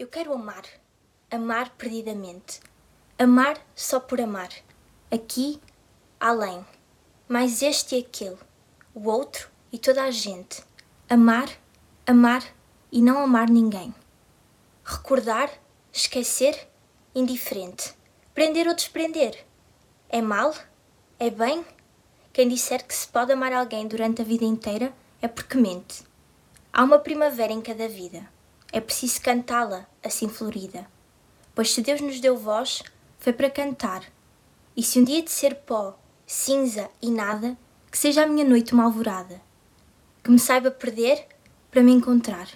Eu quero amar, amar perdidamente. Amar só por amar. Aqui, além. Mais este e aquele. O outro e toda a gente. Amar, amar e não amar ninguém. Recordar, esquecer, indiferente. Prender ou desprender. É mal? É bem? Quem disser que se pode amar alguém durante a vida inteira é porque mente. Há uma primavera em cada vida. É preciso cantá-la, assim florida. Pois se Deus nos deu voz, foi para cantar. E se um dia de ser pó, cinza e nada, que seja a minha noite uma alvorada. Que me saiba perder para me encontrar.